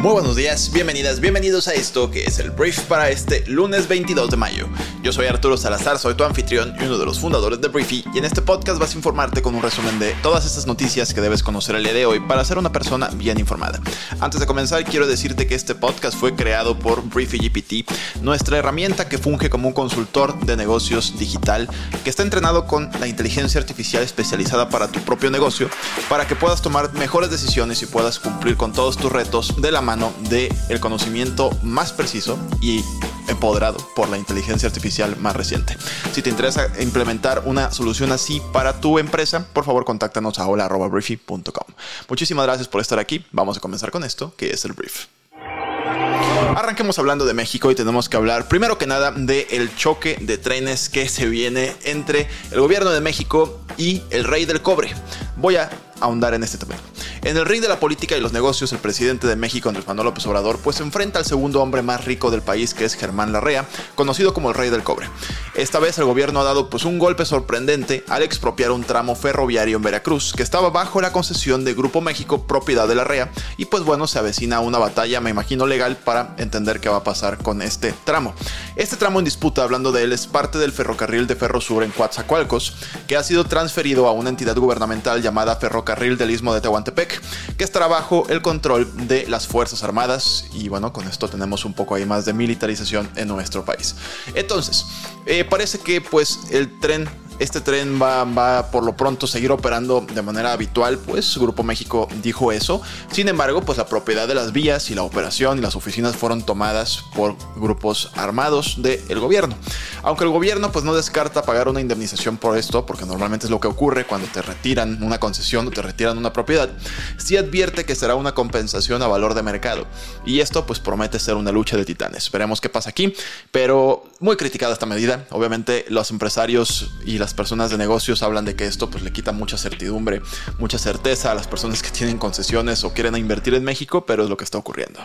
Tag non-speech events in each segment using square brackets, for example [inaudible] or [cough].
Muy buenos días, bienvenidas, bienvenidos a esto que es el brief para este lunes 22 de mayo. Yo soy Arturo Salazar, soy tu anfitrión y uno de los fundadores de Briefy y en este podcast vas a informarte con un resumen de todas estas noticias que debes conocer el día de hoy para ser una persona bien informada. Antes de comenzar quiero decirte que este podcast fue creado por Briefy GPT, nuestra herramienta que funge como un consultor de negocios digital que está entrenado con la inteligencia artificial especializada para tu propio negocio para que puedas tomar mejores decisiones y puedas cumplir con todos tus retos de la mano de el conocimiento más preciso y empoderado por la inteligencia artificial más reciente. Si te interesa implementar una solución así para tu empresa, por favor contáctanos a hola.briefy.com. Muchísimas gracias por estar aquí. Vamos a comenzar con esto, que es el brief. Arranquemos hablando de México y tenemos que hablar primero que nada del el choque de trenes que se viene entre el gobierno de México y el rey del cobre. Voy a ahondar en este tema. En el ring de la política y los negocios, el presidente de México, Andrés Manuel López Obrador, pues se enfrenta al segundo hombre más rico del país, que es Germán Larrea, conocido como el rey del cobre. Esta vez el gobierno ha dado pues un golpe sorprendente al expropiar un tramo ferroviario en Veracruz, que estaba bajo la concesión de Grupo México, propiedad de Larrea, y pues bueno, se avecina una batalla, me imagino, legal para entender qué va a pasar con este tramo. Este tramo en disputa, hablando de él, es parte del ferrocarril de Ferrosur en Coatzacoalcos, que ha sido transferido a una entidad gubernamental llamada Ferrocarril del Istmo de Tehuantepec, que estará bajo el control de las Fuerzas Armadas y bueno, con esto tenemos un poco ahí más de militarización en nuestro país. Entonces, eh, parece que pues el tren este tren va, va por lo pronto seguir operando de manera habitual, pues Grupo México dijo eso. Sin embargo, pues la propiedad de las vías y la operación y las oficinas fueron tomadas por grupos armados del gobierno. Aunque el gobierno pues no descarta pagar una indemnización por esto, porque normalmente es lo que ocurre cuando te retiran una concesión o te retiran una propiedad, sí advierte que será una compensación a valor de mercado. Y esto pues promete ser una lucha de titanes. Veremos qué pasa aquí, pero muy criticada esta medida. Obviamente los empresarios y las personas de negocios hablan de que esto pues le quita mucha certidumbre, mucha certeza a las personas que tienen concesiones o quieren invertir en México, pero es lo que está ocurriendo.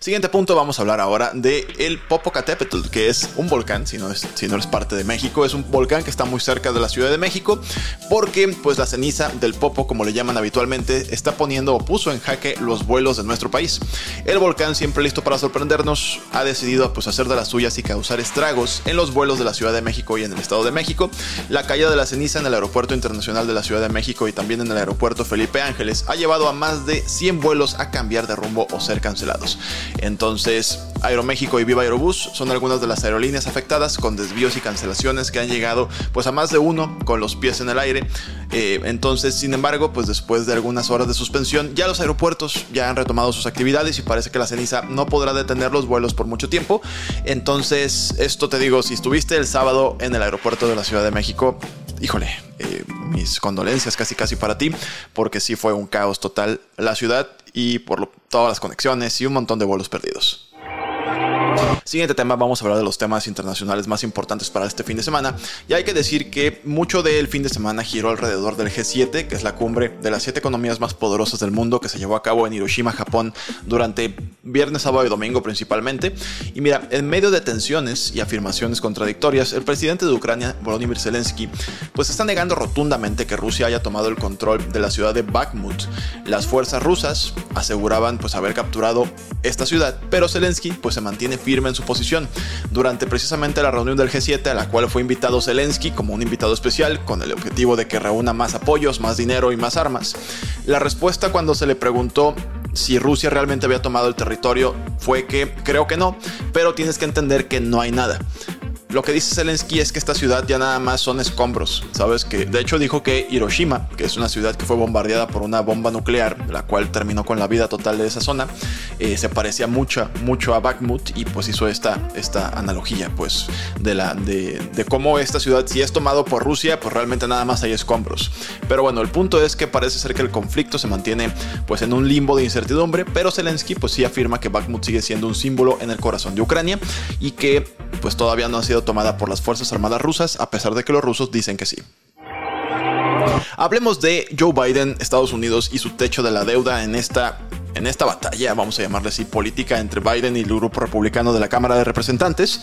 Siguiente punto, vamos a hablar ahora de el Popocatépetl, que es un volcán, si no, es, si no eres parte de México, es un volcán que está muy cerca de la Ciudad de México, porque pues la ceniza del Popo, como le llaman habitualmente, está poniendo o puso en jaque los vuelos de nuestro país. El volcán, siempre listo para sorprendernos, ha decidido pues hacer de las suyas y causar estragos en los vuelos de la Ciudad de México y en el Estado de México. La caída de la ceniza en el Aeropuerto Internacional de la Ciudad de México y también en el Aeropuerto Felipe Ángeles ha llevado a más de 100 vuelos a cambiar de rumbo o ser cancelados. Entonces, Aeroméxico y Viva Aerobús son algunas de las aerolíneas afectadas con desvíos y cancelaciones que han llegado pues a más de uno con los pies en el aire. Eh, entonces, sin embargo, pues después de algunas horas de suspensión, ya los aeropuertos ya han retomado sus actividades y parece que la ceniza no podrá detener los vuelos por mucho tiempo. Entonces, esto te digo, si estuviste el sábado en el aeropuerto de la Ciudad de México, híjole, eh, mis condolencias casi casi para ti, porque sí fue un caos total la ciudad y por todas las conexiones y un montón de vuelos perdidos. Siguiente tema, vamos a hablar de los temas internacionales más importantes para este fin de semana. Y hay que decir que mucho del fin de semana giró alrededor del G7, que es la cumbre de las siete economías más poderosas del mundo que se llevó a cabo en Hiroshima, Japón, durante viernes, sábado y domingo principalmente. Y mira, en medio de tensiones y afirmaciones contradictorias, el presidente de Ucrania, Volodymyr Zelensky, pues está negando rotundamente que Rusia haya tomado el control de la ciudad de Bakhmut. Las fuerzas rusas aseguraban pues haber capturado esta ciudad, pero Zelensky pues se mantiene firme en su posición. Durante precisamente la reunión del G7, a la cual fue invitado Zelensky como un invitado especial, con el objetivo de que reúna más apoyos, más dinero y más armas, la respuesta cuando se le preguntó si Rusia realmente había tomado el territorio fue que creo que no, pero tienes que entender que no hay nada. Lo que dice Zelensky es que esta ciudad ya nada más son escombros, ¿sabes? Que de hecho dijo que Hiroshima, que es una ciudad que fue bombardeada por una bomba nuclear, la cual terminó con la vida total de esa zona, eh, se parecía mucho, mucho a Bakhmut y pues hizo esta, esta analogía, pues, de, la, de, cómo esta ciudad, si es tomado por Rusia, pues realmente nada más hay escombros. Pero bueno, el punto es que parece ser que el conflicto se mantiene pues en un limbo de incertidumbre, pero Zelensky pues sí afirma que Bakhmut sigue siendo un símbolo en el corazón de Ucrania y que pues todavía no ha sido tomada por las Fuerzas Armadas rusas, a pesar de que los rusos dicen que sí. Hablemos de Joe Biden, Estados Unidos y su techo de la deuda en esta en esta batalla, vamos a llamarle así, política entre Biden y el grupo republicano de la Cámara de Representantes.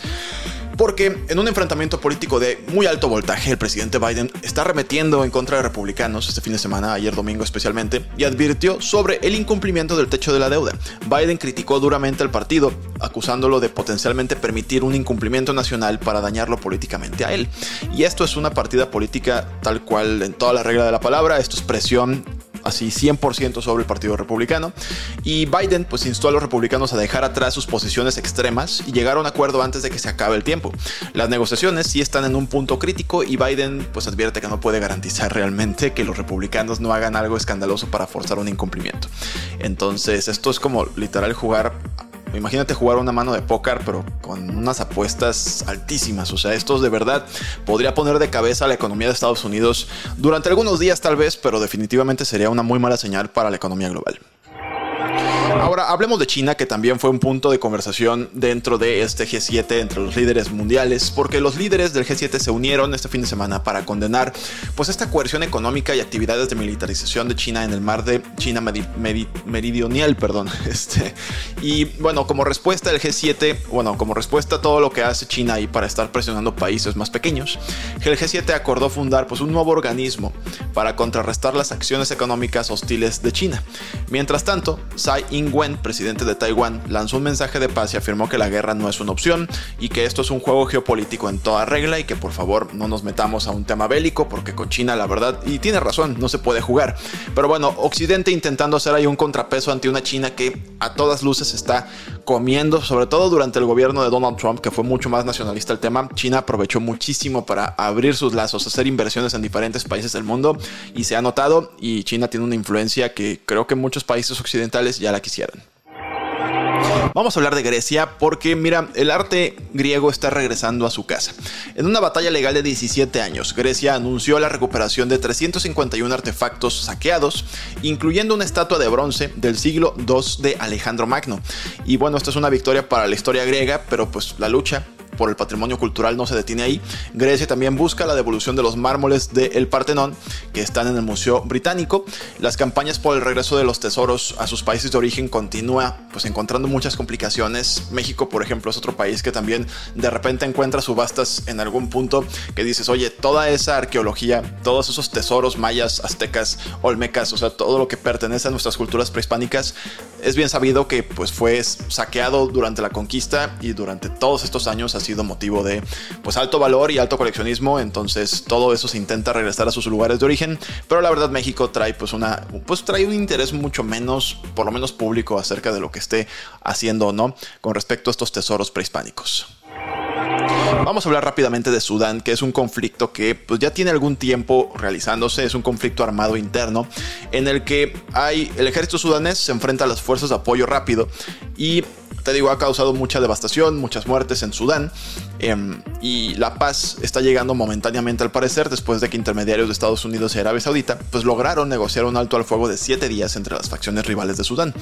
Porque en un enfrentamiento político de muy alto voltaje, el presidente Biden está arremetiendo en contra de republicanos este fin de semana, ayer domingo especialmente, y advirtió sobre el incumplimiento del techo de la deuda. Biden criticó duramente al partido, acusándolo de potencialmente permitir un incumplimiento nacional para dañarlo políticamente a él. Y esto es una partida política tal cual en toda la regla de la palabra, esto es presión así 100% sobre el Partido Republicano. Y Biden pues instó a los republicanos a dejar atrás sus posiciones extremas y llegar a un acuerdo antes de que se acabe el tiempo. Las negociaciones sí están en un punto crítico y Biden pues advierte que no puede garantizar realmente que los republicanos no hagan algo escandaloso para forzar un incumplimiento. Entonces esto es como literal jugar Imagínate jugar una mano de póker, pero con unas apuestas altísimas. O sea, esto de verdad podría poner de cabeza a la economía de Estados Unidos durante algunos días tal vez, pero definitivamente sería una muy mala señal para la economía global. Ahora hablemos de China, que también fue un punto de conversación dentro de este G7 entre los líderes mundiales, porque los líderes del G7 se unieron este fin de semana para condenar pues esta coerción económica y actividades de militarización de China en el mar de China meridional, perdón. [laughs] Este, y bueno, como respuesta del G7, bueno, como respuesta a todo lo que hace China ahí para estar presionando países más pequeños, el G7 acordó fundar pues un nuevo organismo para contrarrestar las acciones económicas hostiles de China. Mientras tanto, Tsai Ing-wen, presidente de Taiwán, lanzó un mensaje de paz y afirmó que la guerra no es una opción y que esto es un juego geopolítico en toda regla y que por favor no nos metamos a un tema bélico porque con China la verdad, y tiene razón, no se puede jugar. Pero bueno, Occidente intentando hacer ahí un contrapeso ante una China que a todas luces está comiendo, sobre todo durante el gobierno de Donald Trump, que fue mucho más nacionalista el tema. China aprovechó muchísimo para abrir sus lazos, hacer inversiones en diferentes países del mundo y se ha notado y China tiene una influencia que creo que muchos países occidentales ya la quisieran. Vamos a hablar de Grecia porque, mira, el arte griego está regresando a su casa. En una batalla legal de 17 años, Grecia anunció la recuperación de 351 artefactos saqueados, incluyendo una estatua de bronce del siglo II de Alejandro Magno. Y bueno, esta es una victoria para la historia griega, pero pues la lucha por el patrimonio cultural no se detiene ahí. Grecia también busca la devolución de los mármoles del Partenón que están en el Museo Británico. Las campañas por el regreso de los tesoros a sus países de origen continúa pues encontrando muchas complicaciones. México, por ejemplo, es otro país que también de repente encuentra subastas en algún punto que dices, oye, toda esa arqueología, todos esos tesoros mayas, aztecas, olmecas, o sea, todo lo que pertenece a nuestras culturas prehispánicas, es bien sabido que pues fue saqueado durante la conquista y durante todos estos años sido motivo de pues alto valor y alto coleccionismo, entonces todo eso se intenta regresar a sus lugares de origen, pero la verdad México trae pues una pues trae un interés mucho menos, por lo menos público acerca de lo que esté haciendo o no con respecto a estos tesoros prehispánicos. Vamos a hablar rápidamente de Sudán, que es un conflicto que pues, ya tiene algún tiempo realizándose, es un conflicto armado interno en el que hay el ejército sudanés se enfrenta a las fuerzas de apoyo rápido y te digo, ha causado mucha devastación, muchas muertes en Sudán. Em, y la paz está llegando momentáneamente al parecer después de que intermediarios de Estados Unidos y Arabia Saudita pues lograron negociar un alto al fuego de 7 días entre las facciones rivales de Sudán.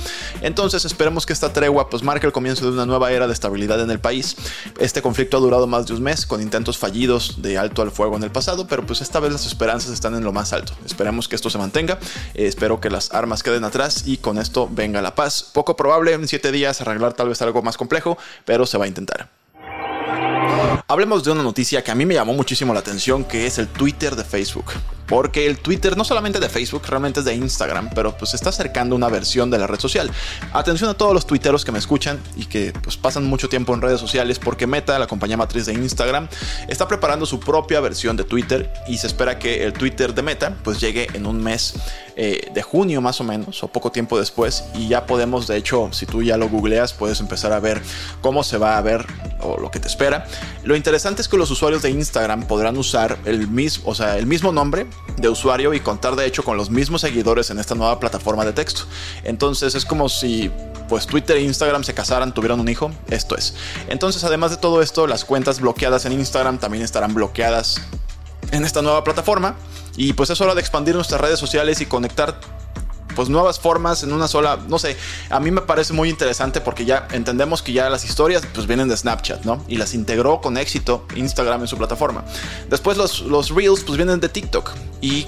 Entonces esperemos que esta tregua pues marque el comienzo de una nueva era de estabilidad en el país. Este conflicto ha durado más de un mes con intentos fallidos de alto al fuego en el pasado, pero pues esta vez las esperanzas están en lo más alto. Esperemos que esto se mantenga, eh, espero que las armas queden atrás y con esto venga la paz. Poco probable en 7 días arreglar tal vez algo más complejo, pero se va a intentar. Hablemos de una noticia que a mí me llamó muchísimo la atención, que es el Twitter de Facebook. Porque el Twitter no solamente de Facebook, realmente es de Instagram, pero pues está acercando una versión de la red social. Atención a todos los tuiteros que me escuchan y que pues pasan mucho tiempo en redes sociales porque Meta, la compañía matriz de Instagram, está preparando su propia versión de Twitter y se espera que el Twitter de Meta pues llegue en un mes eh, de junio más o menos o poco tiempo después y ya podemos de hecho si tú ya lo googleas puedes empezar a ver cómo se va a ver o lo que te espera. Lo interesante es que los usuarios de Instagram podrán usar el mismo, o sea, el mismo nombre de usuario y contar de hecho con los mismos seguidores en esta nueva plataforma de texto. Entonces es como si pues Twitter e Instagram se casaran, tuvieran un hijo, esto es. Entonces además de todo esto, las cuentas bloqueadas en Instagram también estarán bloqueadas en esta nueva plataforma y pues es hora de expandir nuestras redes sociales y conectar pues nuevas formas en una sola, no sé, a mí me parece muy interesante porque ya entendemos que ya las historias pues vienen de Snapchat, ¿no? Y las integró con éxito Instagram en su plataforma. Después los, los Reels pues vienen de TikTok y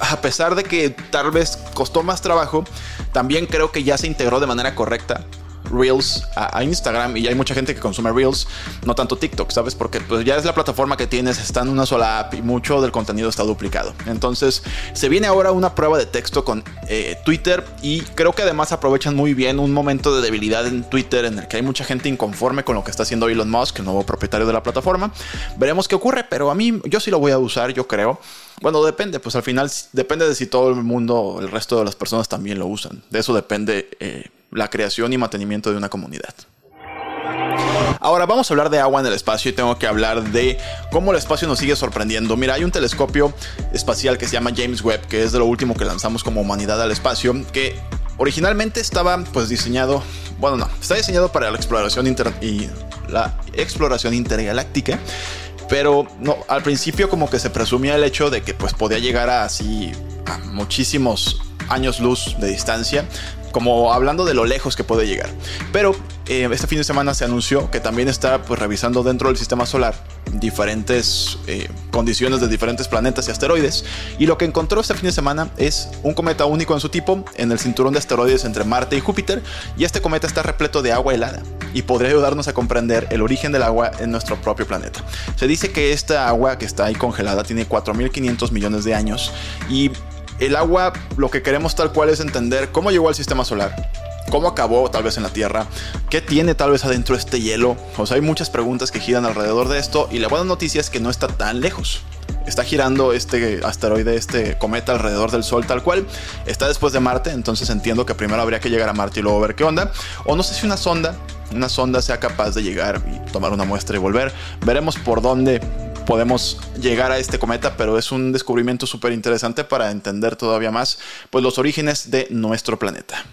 a pesar de que tal vez costó más trabajo, también creo que ya se integró de manera correcta Reels a, Instagram y hay mucha gente que consume Reels, no tanto TikTok, ¿sabes? Porque pues ya es la plataforma que tienes, está en una sola app y mucho del contenido está duplicado. Entonces se viene ahora una prueba de texto con eh, Twitter y creo que además aprovechan muy bien un momento de debilidad en Twitter en el que hay mucha gente inconforme con lo que está haciendo Elon Musk, el nuevo propietario de la plataforma. Veremos qué ocurre, pero a mí yo sí lo voy a usar, yo creo. Bueno, depende, pues al final depende de si todo el mundo, el resto de las personas también lo usan. De eso depende eh, la creación y mantenimiento de una comunidad. Ahora vamos a hablar de agua en el espacio y tengo que hablar de cómo el espacio nos sigue sorprendiendo. Mira, hay un telescopio espacial que se llama James Webb, que es de lo último que lanzamos como humanidad al espacio, que originalmente estaba pues diseñado, bueno no, está diseñado para la exploración inter y la exploración intergaláctica. Pero al principio como que se presumía el hecho de que pues podía llegar a así a muchísimos años luz de distancia, como hablando de lo lejos que puede llegar. Pero eh, este fin de semana se anunció que también está pues, revisando dentro del sistema solar diferentes eh, condiciones de diferentes planetas y asteroides. Y lo que encontró este fin de semana es un cometa único en su tipo en el cinturón de asteroides entre Marte y Júpiter. Y este cometa está repleto de agua helada y podría ayudarnos a comprender el origen del agua en nuestro propio planeta. Se dice que esta agua que está ahí congelada tiene 4.500 millones de años y el agua, lo que queremos tal cual es entender cómo llegó al sistema solar, cómo acabó tal vez en la Tierra, qué tiene tal vez adentro este hielo. O sea, hay muchas preguntas que giran alrededor de esto y la buena noticia es que no está tan lejos. Está girando este asteroide, este cometa alrededor del Sol tal cual. Está después de Marte, entonces entiendo que primero habría que llegar a Marte y luego ver qué onda. O no sé si una sonda, una sonda sea capaz de llegar y tomar una muestra y volver. Veremos por dónde podemos llegar a este cometa, pero es un descubrimiento súper interesante para entender todavía más pues, los orígenes de nuestro planeta.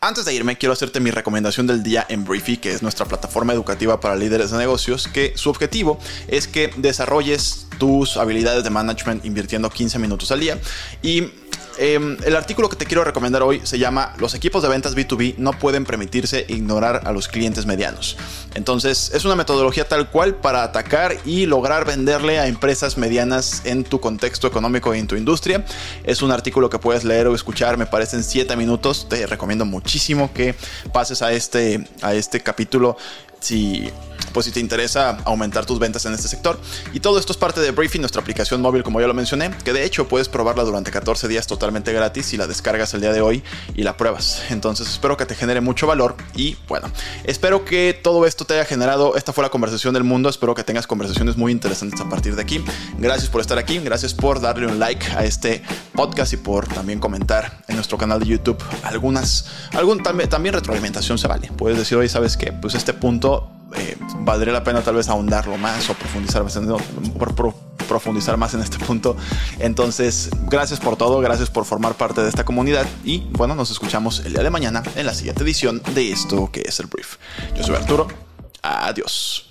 Antes de irme, quiero hacerte mi recomendación del día en Briefy, que es nuestra plataforma educativa para líderes de negocios, que su objetivo es que desarrolles tus habilidades de management invirtiendo 15 minutos al día. Y Em, el artículo que te quiero recomendar hoy se llama Los equipos de ventas B2B no pueden permitirse ignorar a los clientes medianos. Entonces, es una metodología tal cual para atacar y lograr venderle a empresas medianas en tu contexto económico y en tu industria. Es un artículo que puedes leer o escuchar, me parece en 7 minutos. Te recomiendo muchísimo que pases a este, a este capítulo si pues si te interesa aumentar tus ventas en este sector. Y todo esto es parte de Briefing, nuestra aplicación móvil, como ya lo mencioné, que de hecho puedes probarla durante 14 días totalmente gratis si la descargas el día de hoy y la pruebas. Entonces espero que te genere mucho valor y bueno, espero que todo esto te haya generado, esta fue la conversación del mundo, espero que tengas conversaciones muy interesantes a partir de aquí. Gracias por estar aquí, gracias por darle un like a este podcast y por también comentar en nuestro canal de YouTube algunas, algún, también, también retroalimentación se vale. Puedes decir, hoy sabes que pues este punto valdría la pena tal vez ahondarlo más o profundizar más, en, profundizar más en este punto. Entonces, gracias por todo, gracias por formar parte de esta comunidad y bueno, nos escuchamos el día de mañana en la siguiente edición de esto que es el brief. Yo soy Arturo, adiós.